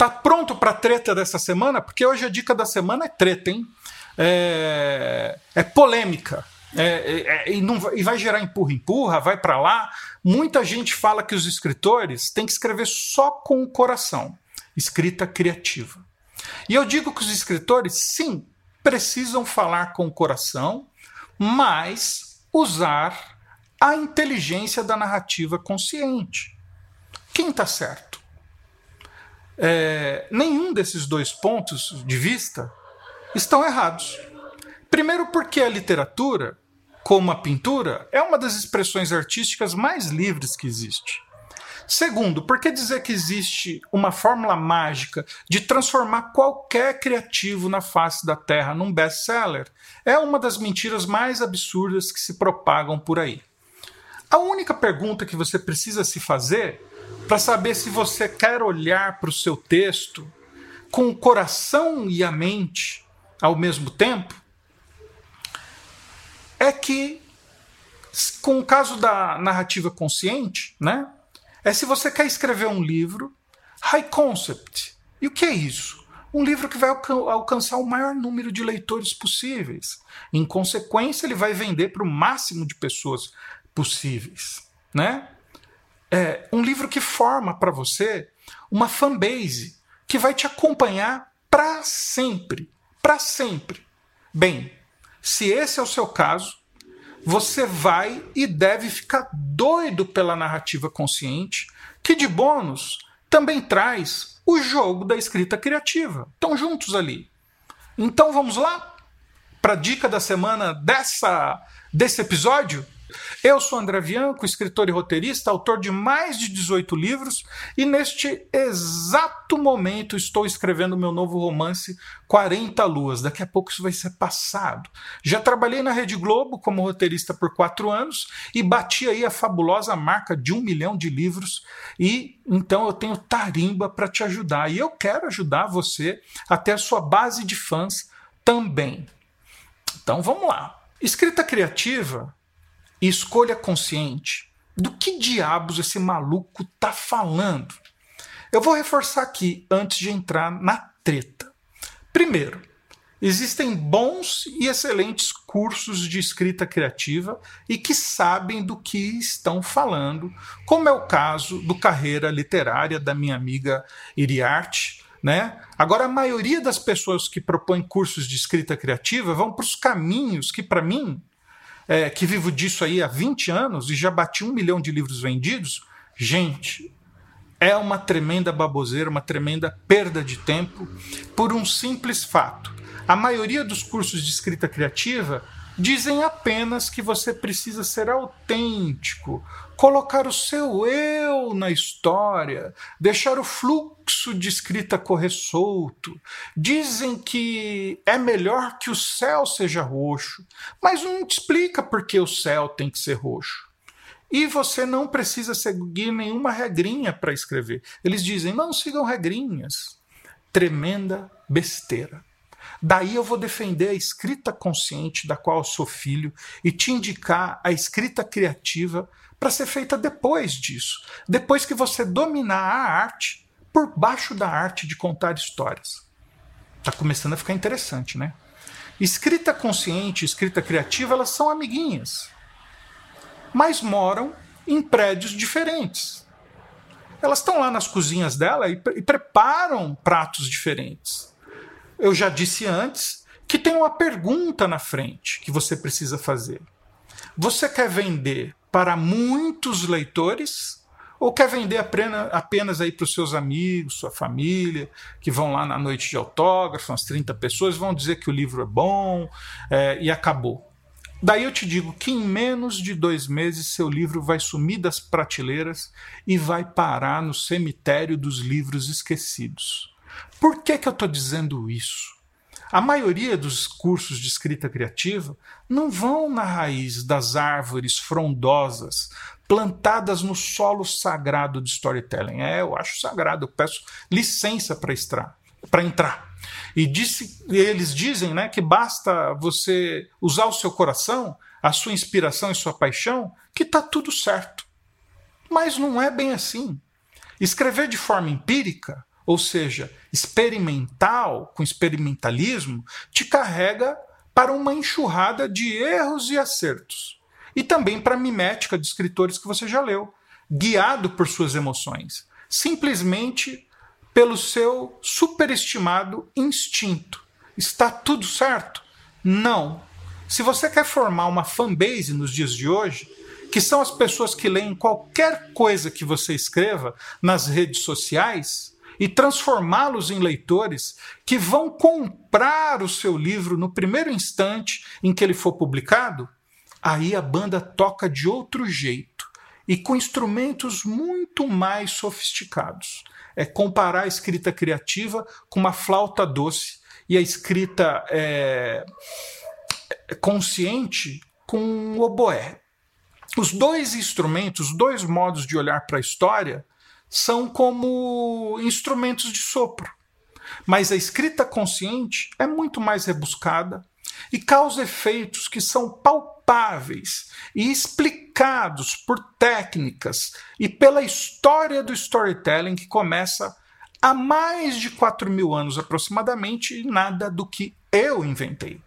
Tá pronto para treta dessa semana? Porque hoje a dica da semana é treta, hein? É, é polêmica. É, é, é e, não, e vai gerar empurra-empurra, vai para lá. Muita gente fala que os escritores têm que escrever só com o coração, escrita criativa. E eu digo que os escritores, sim, precisam falar com o coração, mas usar a inteligência da narrativa consciente. Quem está certo? É, nenhum desses dois pontos de vista estão errados. Primeiro, porque a literatura, como a pintura, é uma das expressões artísticas mais livres que existe. Segundo, por que dizer que existe uma fórmula mágica de transformar qualquer criativo na face da Terra num best-seller? É uma das mentiras mais absurdas que se propagam por aí. A única pergunta que você precisa se fazer para saber se você quer olhar para o seu texto com o coração e a mente ao mesmo tempo é que, com o caso da narrativa consciente, né? é se você quer escrever um livro high concept. E o que é isso? Um livro que vai alcançar o maior número de leitores possíveis. Em consequência, ele vai vender para o máximo de pessoas possíveis. Né? É um livro que forma para você uma fanbase que vai te acompanhar para sempre. Para sempre. Bem, se esse é o seu caso, você vai e deve ficar doido pela narrativa consciente, que de bônus também traz o jogo da escrita criativa. Estão juntos ali. Então vamos lá para a dica da semana dessa desse episódio? Eu sou André Bianco, escritor e roteirista, autor de mais de 18 livros, e neste exato momento estou escrevendo meu novo romance 40 Luas. Daqui a pouco isso vai ser passado. Já trabalhei na Rede Globo como roteirista por quatro anos e bati aí a fabulosa marca de um milhão de livros, e então eu tenho tarimba para te ajudar. E eu quero ajudar você a ter a sua base de fãs também. Então vamos lá. Escrita criativa e escolha consciente. Do que diabos esse maluco tá falando? Eu vou reforçar aqui antes de entrar na treta. Primeiro, existem bons e excelentes cursos de escrita criativa e que sabem do que estão falando, como é o caso do Carreira Literária da minha amiga Iriarte. Né? Agora, a maioria das pessoas que propõem cursos de escrita criativa vão para os caminhos que, para mim, é, que vivo disso aí há 20 anos e já bati um milhão de livros vendidos, gente, é uma tremenda baboseira, uma tremenda perda de tempo por um simples fato. A maioria dos cursos de escrita criativa dizem apenas que você precisa ser autêntico, colocar o seu eu na história, deixar o fluxo de escrita correr solto. Dizem que é melhor que o céu seja roxo, mas não te explica por que o céu tem que ser roxo. E você não precisa seguir nenhuma regrinha para escrever. Eles dizem: não sigam regrinhas. Tremenda besteira. Daí eu vou defender a escrita consciente, da qual eu sou filho, e te indicar a escrita criativa para ser feita depois disso. Depois que você dominar a arte por baixo da arte de contar histórias. Está começando a ficar interessante, né? Escrita consciente escrita criativa, elas são amiguinhas. Mas moram em prédios diferentes. Elas estão lá nas cozinhas dela e, e preparam pratos diferentes eu já disse antes que tem uma pergunta na frente que você precisa fazer. Você quer vender para muitos leitores ou quer vender apenas, aí para os seus amigos, sua família, que vão lá na noite de autógrafo, umas 30 pessoas, vão dizer que o livro é bom é, e acabou. Daí eu te digo que em menos de dois meses seu livro vai sumir das prateleiras e vai parar no cemitério dos livros esquecidos. Por que, que eu estou dizendo isso? A maioria dos cursos de escrita criativa não vão na raiz das árvores frondosas plantadas no solo sagrado de storytelling. É, eu acho sagrado, eu peço licença para entrar. E disse, eles dizem né, que basta você usar o seu coração, a sua inspiração e sua paixão, que está tudo certo. Mas não é bem assim. Escrever de forma empírica ou seja, experimental, com experimentalismo, te carrega para uma enxurrada de erros e acertos. E também para a mimética de escritores que você já leu, guiado por suas emoções, simplesmente pelo seu superestimado instinto. Está tudo certo? Não. Se você quer formar uma fanbase nos dias de hoje, que são as pessoas que leem qualquer coisa que você escreva nas redes sociais e transformá-los em leitores que vão comprar o seu livro no primeiro instante em que ele for publicado, aí a banda toca de outro jeito e com instrumentos muito mais sofisticados. É comparar a escrita criativa com uma flauta doce e a escrita é, consciente com um oboé. Os dois instrumentos, os dois modos de olhar para a história são como instrumentos de sopro. Mas a escrita consciente é muito mais rebuscada e causa efeitos que são palpáveis e explicados por técnicas e pela história do storytelling que começa há mais de 4 mil anos aproximadamente e nada do que eu inventei.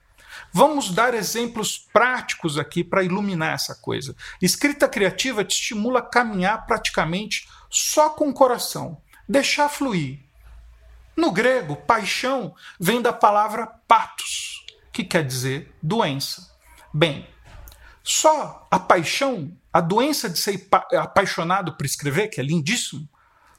Vamos dar exemplos práticos aqui para iluminar essa coisa. Escrita criativa te estimula a caminhar praticamente só com o coração, deixar fluir. No grego, paixão vem da palavra patos, que quer dizer doença. Bem, só a paixão, a doença de ser apaixonado por escrever, que é lindíssimo,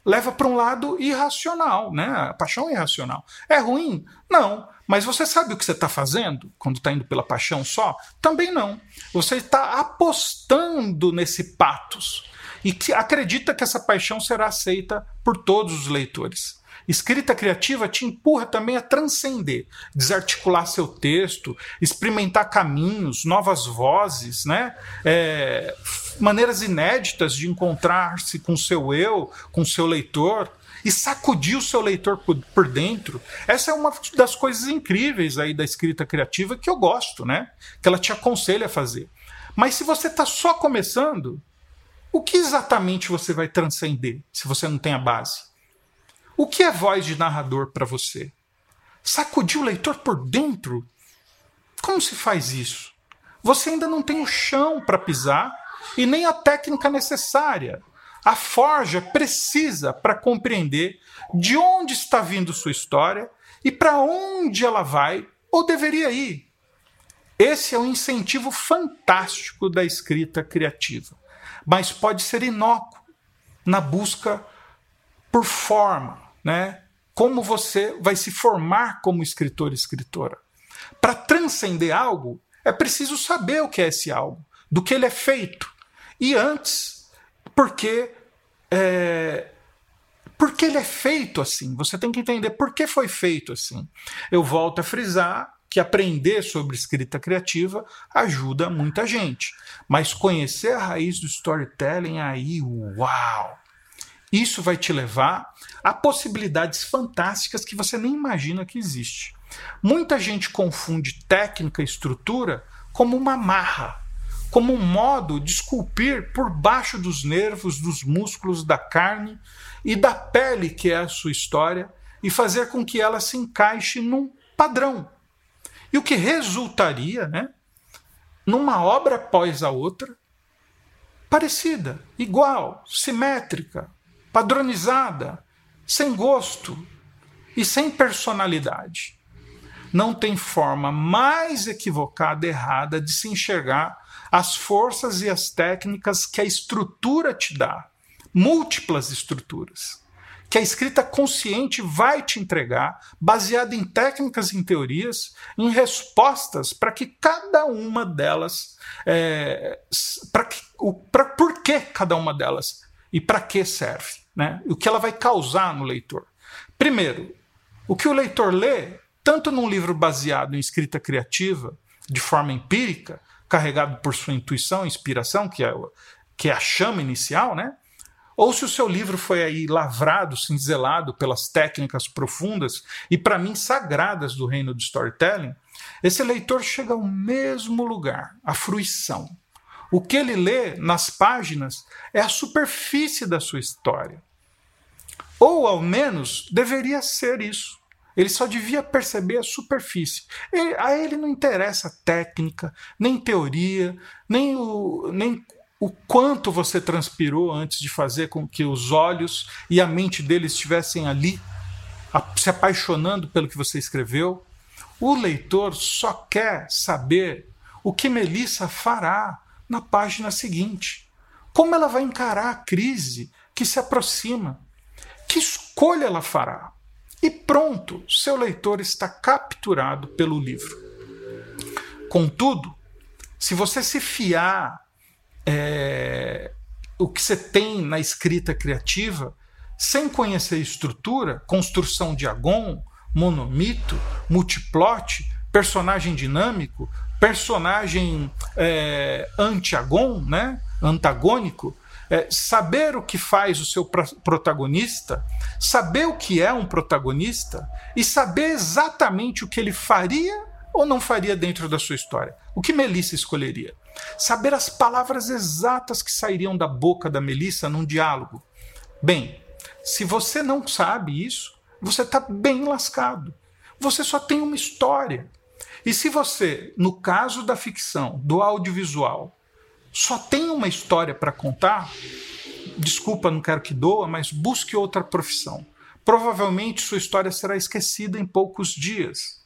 leva para um lado irracional, né? A paixão é irracional. É ruim? Não. Mas você sabe o que você está fazendo quando está indo pela paixão só? Também não. Você está apostando nesse patos e que acredita que essa paixão será aceita por todos os leitores. Escrita criativa te empurra também a transcender, desarticular seu texto, experimentar caminhos, novas vozes, né? É, maneiras inéditas de encontrar-se com seu eu, com seu leitor e sacudir o seu leitor por, dentro. Essa é uma das coisas incríveis aí da escrita criativa que eu gosto, né? Que ela te aconselha a fazer. Mas se você está só começando, o que exatamente você vai transcender se você não tem a base? O que é voz de narrador para você? Sacudir o leitor por dentro? Como se faz isso? Você ainda não tem o chão para pisar e nem a técnica necessária. A forja precisa para compreender de onde está vindo sua história e para onde ela vai ou deveria ir. Esse é um incentivo fantástico da escrita criativa, mas pode ser inócuo na busca por forma, né? Como você vai se formar como escritor e escritora. Para transcender algo, é preciso saber o que é esse algo, do que ele é feito. E antes, porque é, porque ele é feito assim. Você tem que entender por que foi feito assim. Eu volto a frisar que aprender sobre escrita criativa ajuda muita gente, mas conhecer a raiz do storytelling aí, uau! Isso vai te levar a possibilidades fantásticas que você nem imagina que existe. Muita gente confunde técnica e estrutura como uma marra, como um modo de esculpir por baixo dos nervos, dos músculos, da carne e da pele que é a sua história e fazer com que ela se encaixe num padrão. E o que resultaria, né, numa obra após a outra, parecida, igual, simétrica, padronizada, sem gosto e sem personalidade. Não tem forma mais equivocada, errada de se enxergar as forças e as técnicas que a estrutura te dá múltiplas estruturas que a escrita consciente vai te entregar, baseada em técnicas e em teorias, em respostas para que cada uma delas, é, para por que cada uma delas e para que serve né? o que ela vai causar no leitor. Primeiro, o que o leitor lê, tanto num livro baseado em escrita criativa, de forma empírica, carregado por sua intuição, inspiração, que é, que é a chama inicial, né? Ou se o seu livro foi aí lavrado, cinzelado pelas técnicas profundas e, para mim, sagradas do reino do storytelling, esse leitor chega ao mesmo lugar, a fruição. O que ele lê nas páginas é a superfície da sua história. Ou ao menos deveria ser isso. Ele só devia perceber a superfície. Ele, a ele não interessa técnica, nem teoria, nem o, nem o quanto você transpirou antes de fazer com que os olhos e a mente dele estivessem ali, se apaixonando pelo que você escreveu. O leitor só quer saber o que Melissa fará na página seguinte. Como ela vai encarar a crise que se aproxima? Que escolha ela fará? E pronto, seu leitor está capturado pelo livro. Contudo, se você se fiar é, o que você tem na escrita criativa, sem conhecer estrutura, construção de agon, monomito, multiplot, personagem dinâmico, personagem é, anti-agon, né? antagônico, é, saber o que faz o seu protagonista, saber o que é um protagonista e saber exatamente o que ele faria ou não faria dentro da sua história. O que Melissa escolheria? Saber as palavras exatas que sairiam da boca da Melissa num diálogo. Bem, se você não sabe isso, você está bem lascado. Você só tem uma história. E se você, no caso da ficção, do audiovisual, só tem uma história para contar, desculpa, não quero que doa, mas busque outra profissão. Provavelmente sua história será esquecida em poucos dias.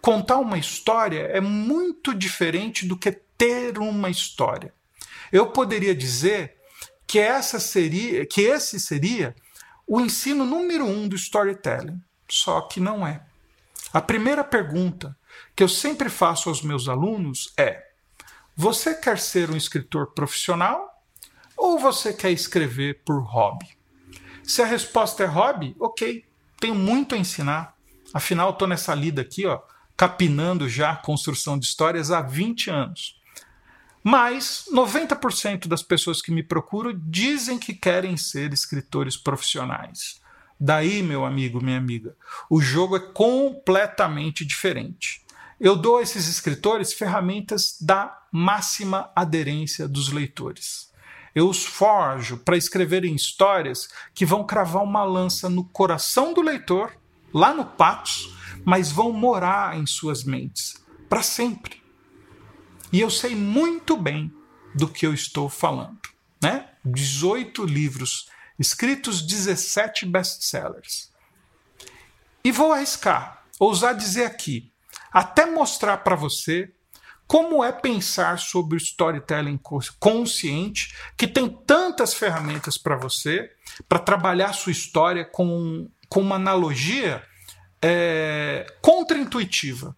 Contar uma história é muito diferente do que ter uma história. Eu poderia dizer que essa seria, que esse seria o ensino número um do storytelling, só que não é. A primeira pergunta que eu sempre faço aos meus alunos é: você quer ser um escritor profissional ou você quer escrever por hobby? Se a resposta é hobby, ok, tenho muito a ensinar. Afinal, estou nessa lida aqui, ó, capinando já a construção de histórias há 20 anos. Mas 90% das pessoas que me procuram dizem que querem ser escritores profissionais. Daí, meu amigo, minha amiga, o jogo é completamente diferente. Eu dou a esses escritores ferramentas da máxima aderência dos leitores. Eu os forjo para escreverem histórias que vão cravar uma lança no coração do leitor, lá no patos, mas vão morar em suas mentes para sempre. E eu sei muito bem do que eu estou falando. Né? 18 livros escritos, 17 best-sellers. E vou arriscar, ousar dizer aqui, até mostrar para você como é pensar sobre o storytelling consciente, que tem tantas ferramentas para você, para trabalhar sua história com, com uma analogia é, contraintuitiva,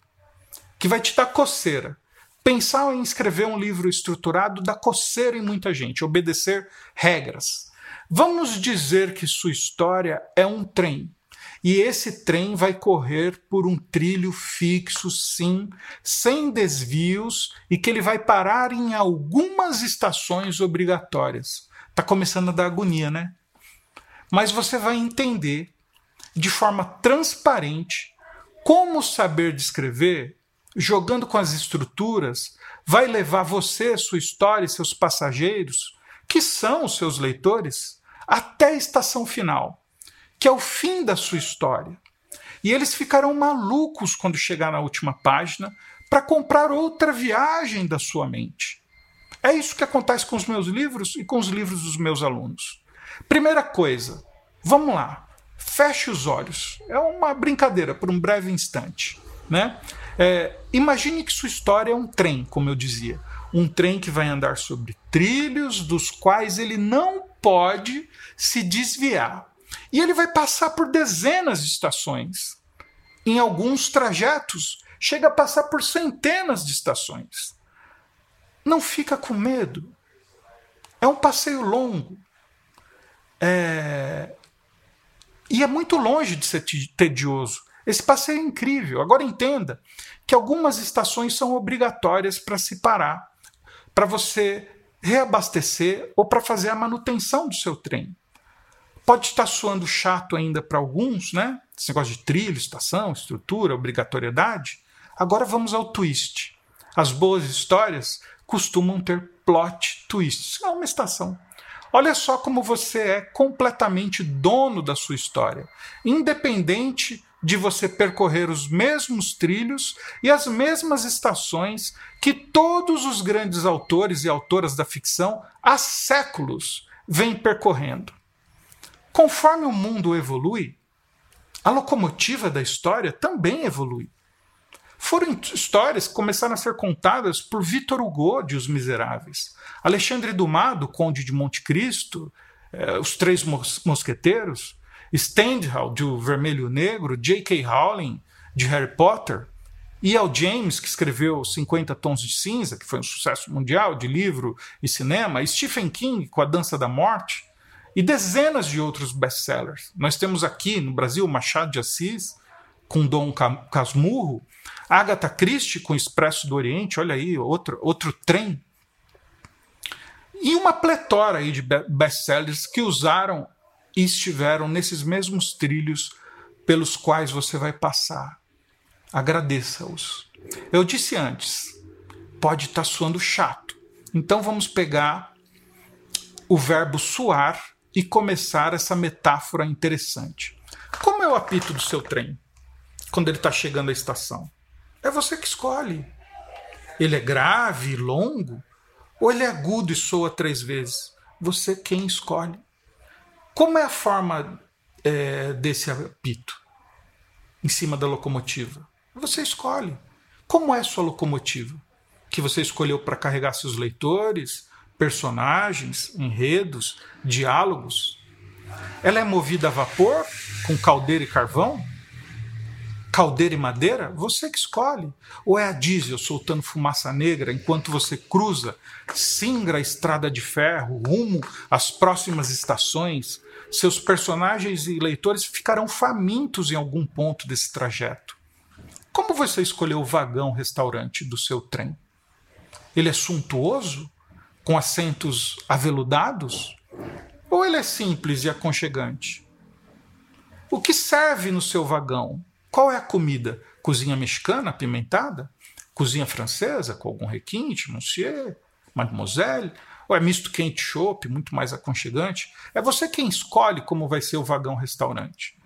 que vai te dar coceira. Pensar em escrever um livro estruturado dá coceira em muita gente, obedecer regras. Vamos dizer que sua história é um trem e esse trem vai correr por um trilho fixo, sim, sem desvios, e que ele vai parar em algumas estações obrigatórias. Tá começando a dar agonia, né? Mas você vai entender de forma transparente como saber descrever, jogando com as estruturas, vai levar você, sua história e seus passageiros, que são os seus leitores, até a estação final que é o fim da sua história. E eles ficarão malucos quando chegar na última página para comprar outra viagem da sua mente. É isso que acontece com os meus livros e com os livros dos meus alunos. Primeira coisa, vamos lá, feche os olhos. É uma brincadeira por um breve instante. Né? É, imagine que sua história é um trem, como eu dizia. Um trem que vai andar sobre trilhos dos quais ele não pode se desviar. E ele vai passar por dezenas de estações. Em alguns trajetos, chega a passar por centenas de estações. Não fica com medo. É um passeio longo. É... E é muito longe de ser tedioso. Esse passeio é incrível. Agora entenda que algumas estações são obrigatórias para se parar, para você reabastecer ou para fazer a manutenção do seu trem. Pode estar soando chato ainda para alguns, né? Esse negócio de trilho, estação, estrutura, obrigatoriedade. Agora vamos ao twist. As boas histórias costumam ter plot twists. É uma estação. Olha só como você é completamente dono da sua história, independente de você percorrer os mesmos trilhos e as mesmas estações que todos os grandes autores e autoras da ficção há séculos vêm percorrendo. Conforme o mundo evolui, a locomotiva da história também evolui. Foram histórias que começaram a ser contadas por Victor Hugo de Os Miseráveis, Alexandre Dumas, do Conde de Monte Cristo, eh, Os Três Mosqueteiros, Stendhal, de O Vermelho Negro, J.K. Rowling, de Harry Potter, E.L. James, que escreveu 50 Tons de Cinza, que foi um sucesso mundial de livro e cinema, Stephen King, com A Dança da Morte, e dezenas de outros best-sellers. Nós temos aqui no Brasil Machado de Assis, com Dom Casmurro, Agatha Christie, com Expresso do Oriente, olha aí, outro, outro trem. E uma pletora aí de best-sellers que usaram e estiveram nesses mesmos trilhos pelos quais você vai passar. Agradeça-os. Eu disse antes, pode estar tá suando chato. Então vamos pegar o verbo suar e começar essa metáfora interessante. Como é o apito do seu trem quando ele está chegando à estação? É você que escolhe. Ele é grave longo ou ele é agudo e soa três vezes? Você quem escolhe. Como é a forma é, desse apito em cima da locomotiva? Você escolhe. Como é sua locomotiva? Que você escolheu para carregar seus leitores, personagens, enredos, diálogos? Ela é movida a vapor, com caldeira e carvão? Caldeira e madeira? Você que escolhe. Ou é a diesel soltando fumaça negra enquanto você cruza, singra a estrada de ferro rumo às próximas estações, seus personagens e leitores ficarão famintos em algum ponto desse trajeto. Como você escolheu o vagão restaurante do seu trem? Ele é suntuoso, com assentos aveludados? Ou ele é simples e aconchegante? O que serve no seu vagão? Qual é a comida? Cozinha mexicana apimentada? Cozinha francesa com algum requinte, monsieur, mademoiselle? Ou é misto quente chopp, muito mais aconchegante? É você quem escolhe como vai ser o vagão restaurante.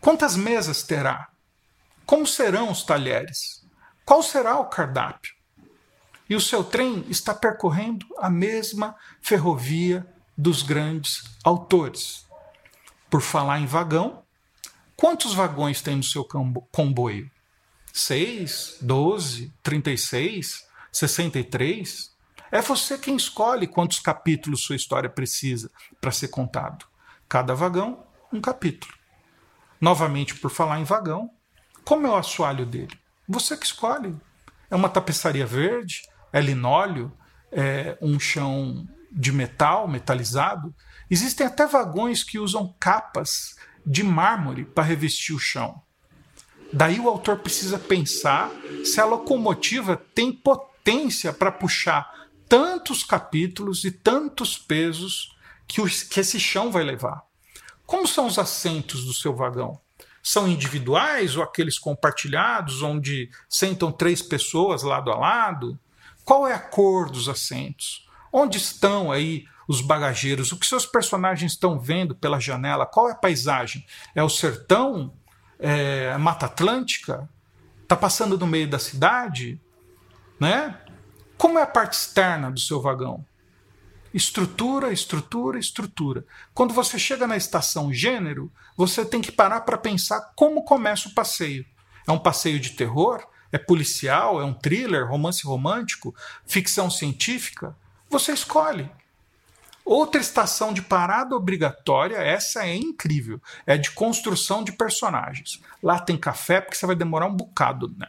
Quantas mesas terá? Como serão os talheres? Qual será o cardápio? E o seu trem está percorrendo a mesma ferrovia dos grandes autores. Por falar em vagão, quantos vagões tem no seu comboio? Seis, doze, trinta e seis, sessenta e três? É você quem escolhe quantos capítulos sua história precisa para ser contado. Cada vagão, um capítulo. Novamente, por falar em vagão, como é o assoalho dele? Você que escolhe. É uma tapeçaria verde? É linóleo? É um chão de metal, metalizado? Existem até vagões que usam capas de mármore para revestir o chão. Daí o autor precisa pensar se a locomotiva tem potência para puxar tantos capítulos e tantos pesos que, o, que esse chão vai levar. Como são os assentos do seu vagão? São individuais ou aqueles compartilhados, onde sentam três pessoas lado a lado? Qual é a cor dos assentos? Onde estão aí os bagageiros? O que seus personagens estão vendo pela janela? Qual é a paisagem? É o sertão? É Mata Atlântica? Está passando no meio da cidade? Né? Como é a parte externa do seu vagão? Estrutura, estrutura, estrutura. Quando você chega na estação gênero, você tem que parar para pensar como começa o passeio. É um passeio de terror? É policial? É um thriller? Romance romântico? Ficção científica? Você escolhe. Outra estação de parada obrigatória, essa é incrível, é de construção de personagens. Lá tem café, porque você vai demorar um bocado, né?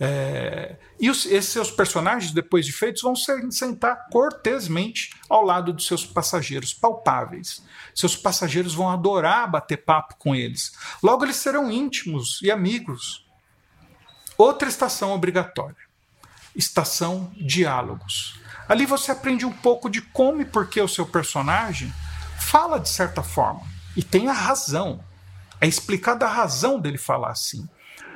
É, e os, esses seus personagens, depois de feitos, vão se sentar cortesmente ao lado dos seus passageiros, palpáveis. Seus passageiros vão adorar bater papo com eles. Logo, eles serão íntimos e amigos. Outra estação obrigatória: estação diálogos. Ali você aprende um pouco de como e por que o seu personagem fala de certa forma. E tem a razão. É explicada a razão dele falar assim.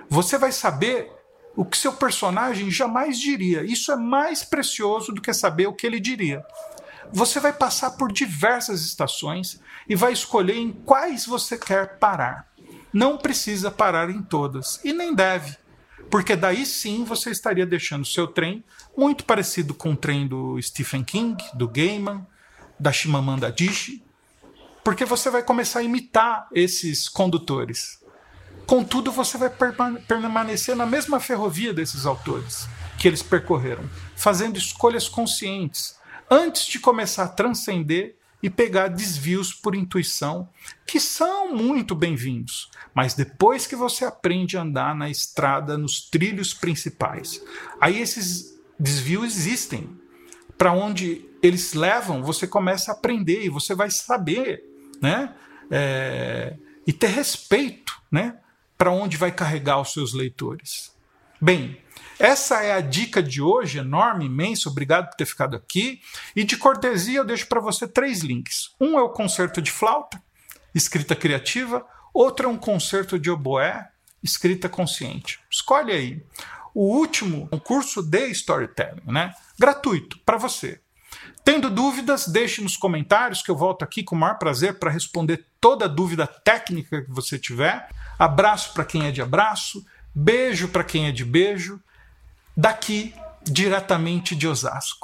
Você vai saber o que seu personagem jamais diria. Isso é mais precioso do que saber o que ele diria. Você vai passar por diversas estações e vai escolher em quais você quer parar. Não precisa parar em todas e nem deve, porque daí sim você estaria deixando seu trem muito parecido com o trem do Stephen King, do Gaiman, da Shimamanda Adichie, porque você vai começar a imitar esses condutores. Contudo, você vai permanecer na mesma ferrovia desses autores que eles percorreram, fazendo escolhas conscientes, antes de começar a transcender e pegar desvios por intuição, que são muito bem-vindos. Mas depois que você aprende a andar na estrada, nos trilhos principais, aí esses desvios existem. Para onde eles levam, você começa a aprender e você vai saber, né? É, e ter respeito, né? Para onde vai carregar os seus leitores. Bem, essa é a dica de hoje, enorme, imensa. Obrigado por ter ficado aqui. E de cortesia, eu deixo para você três links. Um é o concerto de flauta, escrita criativa. Outro é um concerto de oboé, escrita consciente. Escolhe aí. O último, um curso de storytelling, né? Gratuito para você. Tendo dúvidas, deixe nos comentários que eu volto aqui com o maior prazer para responder toda dúvida técnica que você tiver. Abraço para quem é de abraço, beijo para quem é de beijo daqui diretamente de Osasco.